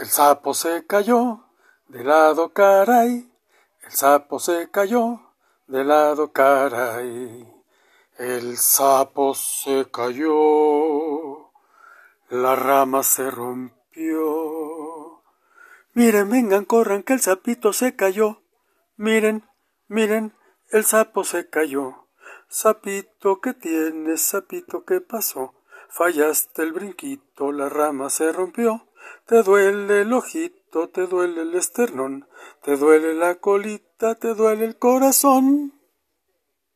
El sapo se cayó de lado caray, el sapo se cayó de lado caray. El sapo se cayó, la rama se rompió. Miren, vengan, corran, que el sapito se cayó. Miren, miren, el sapo se cayó. Sapito, ¿qué tienes? Sapito, ¿qué pasó? Fallaste el brinquito, la rama se rompió. Te duele el ojito, te duele el esternón, te duele la colita, te duele el corazón.